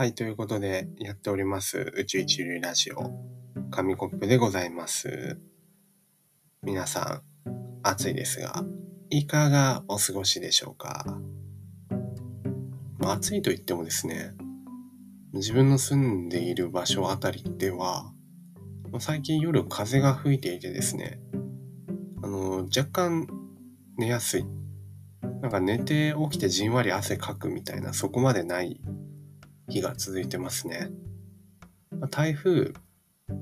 はい、ということでやっております宇宙一流ラジオ紙コップでございます。皆さん、暑いですが、いかがお過ごしでしょうか、まあ、暑いと言ってもですね、自分の住んでいる場所あたりでは、最近夜風が吹いていてですね、あの、若干寝やすい。なんか寝て起きてじんわり汗かくみたいな、そこまでない日が続いてますね。まあ台風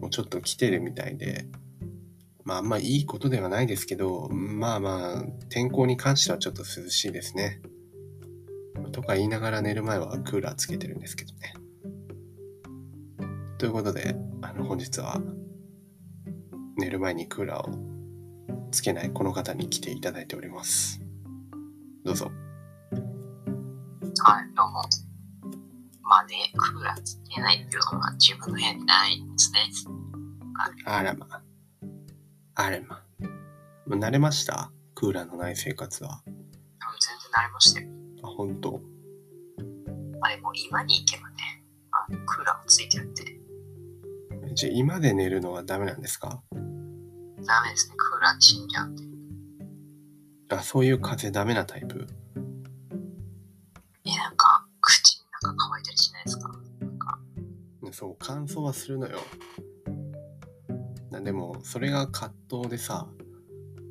もちょっと来てるみたいで、まああんまいいことではないですけど、まあまあ天候に関してはちょっと涼しいですね。とか言いながら寝る前はクーラーつけてるんですけどね。ということで、あの本日は寝る前にクーラーをつけないこの方に来ていただいております。どうぞ。はい、どうも。まあね、クーラーつけないっていうのは自分の部屋にないんですね。あらまあ。あらまあ。もう慣れました？クーラーのない生活は。うん全然慣れましたよ。あ、本当？あれもう今に行けばね、あクーラーもついてるんで、じゃあ今で寝るのはダメなんですか？ダメですね。クーラーで死んじゃうんで。あ、そういう風邪ダメなタイプ？そう、乾燥はするのよ。でも、それが葛藤でさ、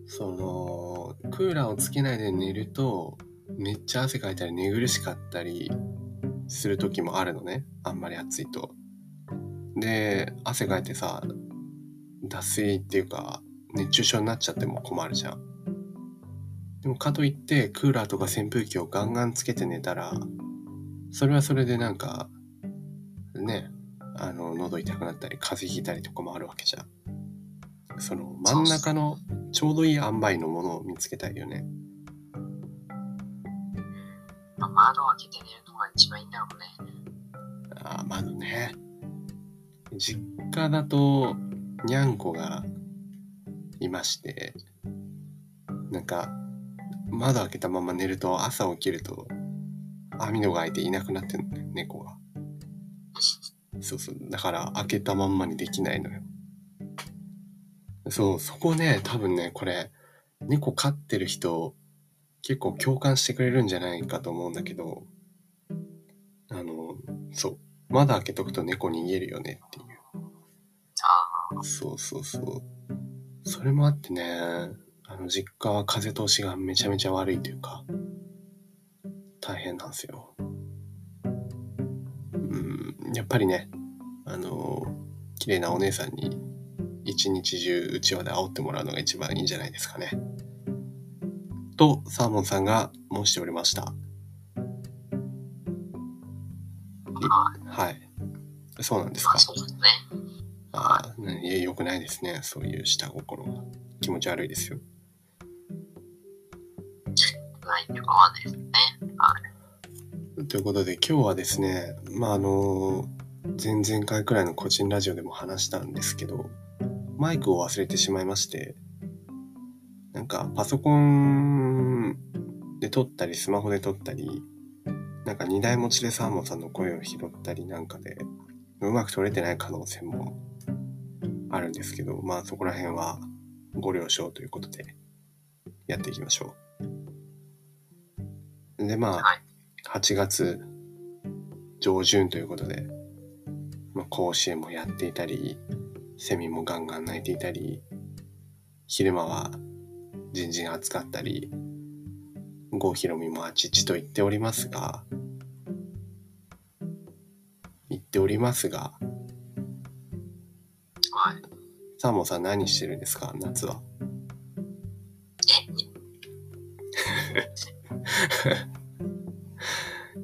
その、クーラーをつけないで寝ると、めっちゃ汗かいたり寝苦しかったりする時もあるのね。あんまり暑いと。で、汗かいてさ、脱水っていうか、熱中症になっちゃっても困るじゃん。でもかといって、クーラーとか扇風機をガンガンつけて寝たら、それはそれでなんか、ね、あの、喉痛くなったり、風邪ひいたりとかもあるわけじゃん。その、真ん中のちょうどいい塩梅のものを見つけたいよね。まあ、窓を開けて寝るのが一番いいんだろうね。あー窓ね。実家だと、にゃんこがいまして、なんか、窓開けたまま寝ると朝起きると網戸が開いていなくなってんのね、猫が。そうそう。だから開けたまんまにできないのよ。そう、そこね、多分ね、これ、猫飼ってる人、結構共感してくれるんじゃないかと思うんだけど、あの、そう。窓開けとくと猫逃げるよねっていう。あそうそうそう。それもあってね、あの、実家は風通しがめちゃめちゃ悪いというか、大変なんですよ。うん、やっぱりね、あの、綺麗なお姉さんに一日中うちわで煽ってもらうのが一番いいんじゃないですかね。と、サーモンさんが申しておりました。あ、はい。そうなんですかまあ。そうですね。ああ、いや、良くないですね。そういう下心は。気持ち悪いですよ。ないっていうかわかんないですね。ということで、今日はですね、まあ、あの、前々回くらいの個人ラジオでも話したんですけど、マイクを忘れてしまいまして、なんかパソコンで撮ったり、スマホで撮ったり、なんか二台持ちでサーモンさんの声を拾ったりなんかで、うまく撮れてない可能性もあるんですけど、まあそこら辺はご了承ということで、やっていきましょう。で、まあ、はい。8月上旬ということで、まあ、甲子園もやっていたりセミもガンガン鳴いていたり昼間はじんじん暑かったり郷ひろみもあちちと言っておりますが言っておりますがはい。サーモンさん何してるんですか？夏は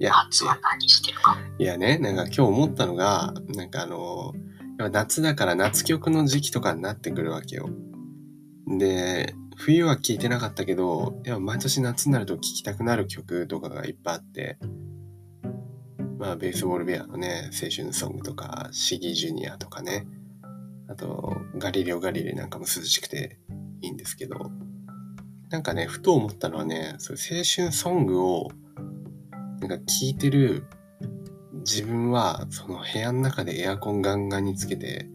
いや夏は何してるか？いやね、なんか今日思ったのが、なんかあの、夏だから夏曲の時期とかになってくるわけよ。で、冬は聴いてなかったけど、や毎年夏になると聴きたくなる曲とかがいっぱいあって、まあ、ベースボールベアのね、青春ソングとか、シギージュニアとかね、あと、ガリレオ・ガリレイなんかも涼しくていいんですけど、なんかね、ふと思ったのはね、そ青春ソングを、なんか聴いてる自分はその部屋の中でエアコンガンガンにつけて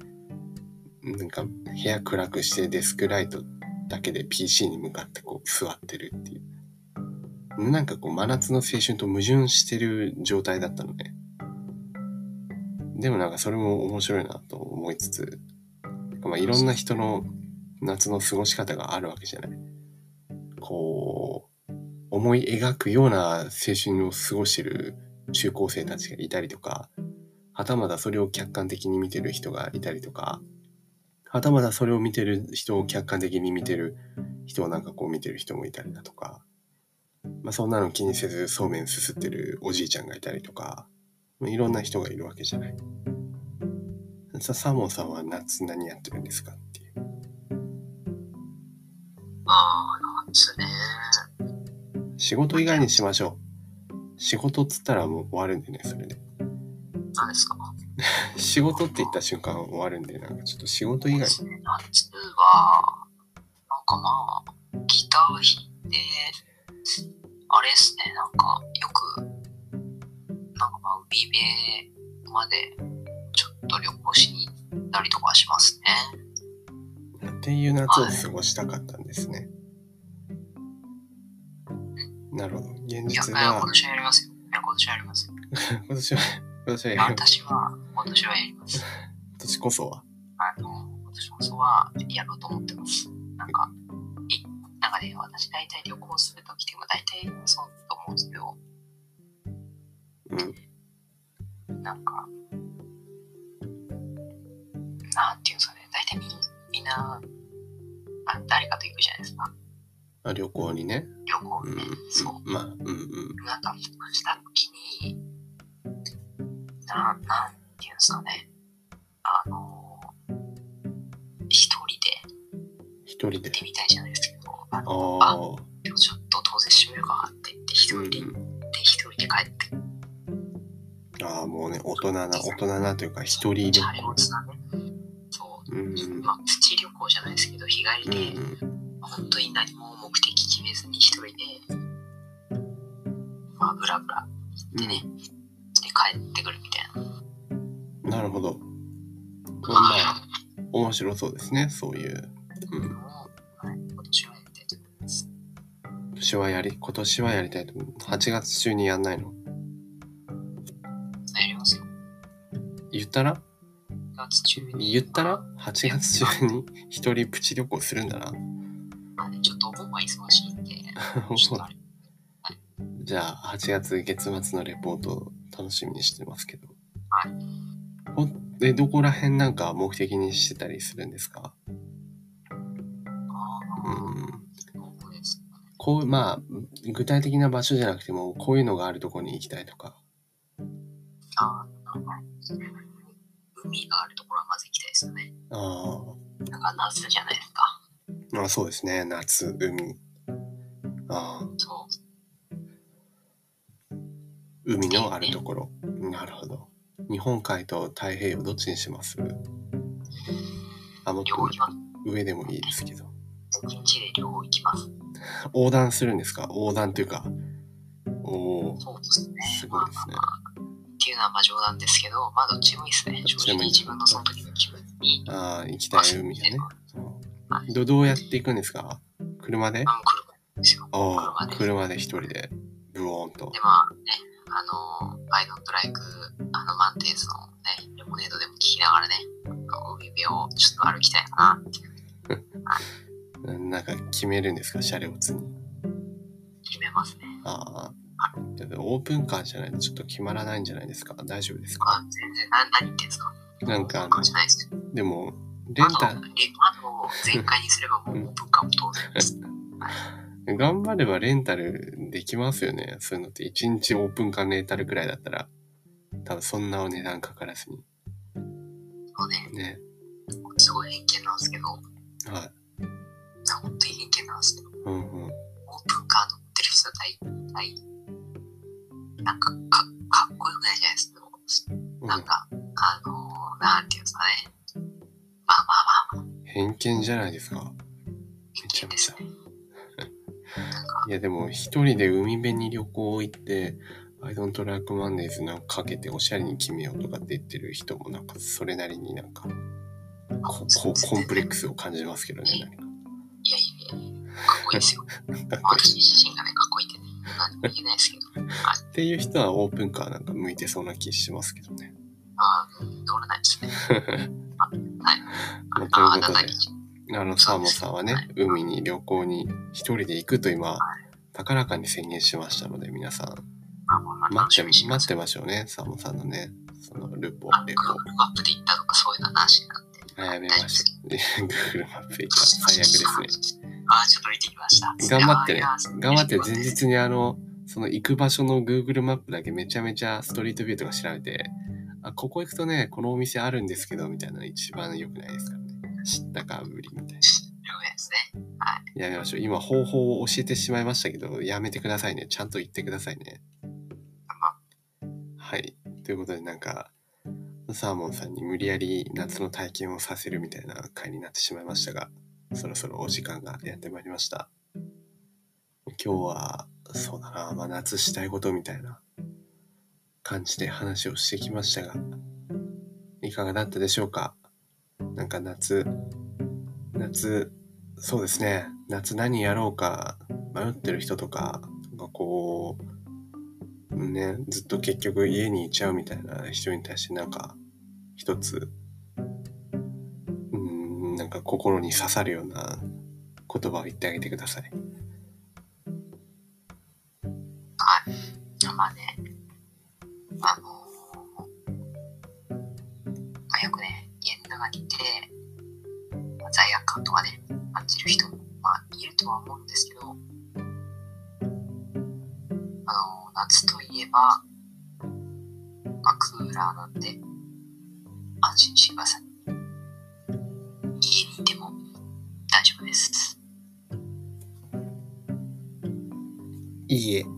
なんか部屋暗くしてデスクライトだけで PC に向かってこう座ってるっていう。なんかこう真夏の青春と矛盾してる状態だったのね。でもなんかそれも面白いなと思いつつまあいろんな人の夏の過ごし方があるわけじゃない。こう思い描くような青春を過ごしてる中高生たちがいたりとかはたまたそれを客観的に見てる人がいたりとかはたまたそれを見てる人を客観的に見てる人をなんかこう見てる人もいたりだとか、まあ、そんなの気にせずそうめんすすってるおじいちゃんがいたりとか、いろんな人がいるわけじゃない。さサモンさんは夏何やってるんですかっていう。まあ、夏ね。仕事以外にしましょう。仕事っつったらもう終わるんでね、それで。何ですか 仕事って言った瞬間終わるんで、なんかちょっと仕事以外。夏は、なんかまあ、ギター弾いて、あれですね、なんかよく、なんかまあ、海辺までちょっと旅行しに行ったりとかしますね。っていう夏を過ごしたかったんですね。なるほど。現実いや今は、年はやりますよ。いや、今年はやりますよ。今年は、今年はやる私は、今年はやります。今年こそは。あの、今年こそはやろうと思ってます。なんか、いなんかね、私大体旅行するときって、まあ大体そうだと思うんですけど、うん。なんか、なんていうんですかね、大体みんみんな、あ誰かと行くじゃないですか。あ旅行にね。旅行うんね。そう。。まあ、うんうん。なんか、したときに、な、なんていうんですかね。あの、一人で一人で行っ。てみたいじゃないですけど、ああの、あ。でもちょっと当然閉めるかって言って、一うん人で行って、一人で帰って、ああ、もうね、大人な、大人なというか、一人旅行。そう。うん。まあ、プチ旅行じゃないですけど、日帰うりで、ん。本当に何も目的決めずに一人で、まあ、ブラブラ行ってね、で、帰ってくるみたいな。なるほど。まあ、面白そうですね、そういう。うん。今年はやりたいと思います。今年はやり、今年はやりたいと思う。8月中にやんないの？やりますよ。言ったら？9月中に。言ったら ?8 月中に一人プチ旅行するんだな。じゃあ、8月月末のレポートを楽しみにしてますけど。はいほで、どこら辺なんか目的にしてたりするんですか？こう、まあ、具体的な場所じゃなくても、こういうのがあるところに行きたいとか。ああ、海があるところはまず行きたいですよね。あなんか夏じゃないですか。あ、まあそうですね。夏、海。ああ、そう。海のあるところ。なるほど。日本海と太平洋どっちにします？あ、もっと両方行きます。上でもいいですけど。一日で両方行きます。横断するんですか？横断というか。おお、そうですね。すごいですねまあまあまあっていうのはまあ冗談ですけど、まあどっちもいいですね。正直自分のその時の気分に。ああ、行きたい海がね。どどうやって行くんですか？車で？ですよ。ああ、車で車で一人で、ブオーンとで。まあね、あの、I don't like あのマンテーズのね、レモネードでも聞きながらね、海辺をちょっと歩きたいかなっていうなんか決めるんですか？車両津に。決めますね。ああ。オープンカーじゃないとちょっと決まらないんじゃないですか？大丈夫ですか？あ全然、な何言ってんですか？なんかあのでも、レンタ窓レ窓を全開にすればもうオープンカーも当然です。ル、頑張ればレンタルできますよね。そういうのって1日オープンカーレンタルくらいだったら、多分そんなお値段かからずに。そうね、ね。すごい偏見なんですけど、はい。本当に偏見なんですけど、うんうん。オープンカー乗ってる人は大体、なんかかかっこよくないじゃないですか。うんなんか、あのー、なんていうんですかね。まあまあまあまあ、偏見じゃないですか。偏見ですね。いやでも一人で海辺に旅行行って I don't like Mondays なんかかけておしゃれに決めようとかって言ってる人もなんかそれなりになんかここコンプレックスを感じますけどね。何かいやいやいや、かっこいいですよ。私自身がね、かっこいいってね、何も言えないですけど。はい。っていう人はオープンカーなんか向いてそうな気しますけどね。まあ、うん通らないですね。あはい。まああ。あのサーモンさんはね、海に旅行に一人で行くと今、高らかに宣言しましたので、皆さん、待って待ってましょうね、サーモンさんのね、そのルポあ、、レ Google マップで行ったとかそういうのはなしになって。ポ。やめましょう。Google マップ行った最悪ですね。あ、ちょっと見てきました。頑張ってね。頑張って前。日にあの、その行く場所の Google マップだけめちゃめちゃストリートビューとか調べて、あ、ここ行くとね、このお店あるんですけど、みたいなの一番良くないですか。知ったかぶりみたいな。ですね。はい。やめましょう。今方法を教えてしまいましたけど、やめてくださいね。ちゃんと言ってくださいね。はい。ということでなんか、サーモンさんに無理やり夏の体験をさせるみたいな回になってしまいましたが、そろそろお時間がやってまいりました。今日は、そうだな、まあ夏したいことみたいな感じで話をしてきましたが、いかがだったでしょうか？なんか夏、夏、そうですね、夏何やろうか迷ってる人とか、なんかこう、ね、ずっと結局家にいちゃうみたいな人に対してなんか一つ、うん、なんか心に刺さるような言葉を言ってあげてくださ。い。あの夏といえば、まあ、クーラーなんで、安心してください。家にいても大丈夫です。いいえ。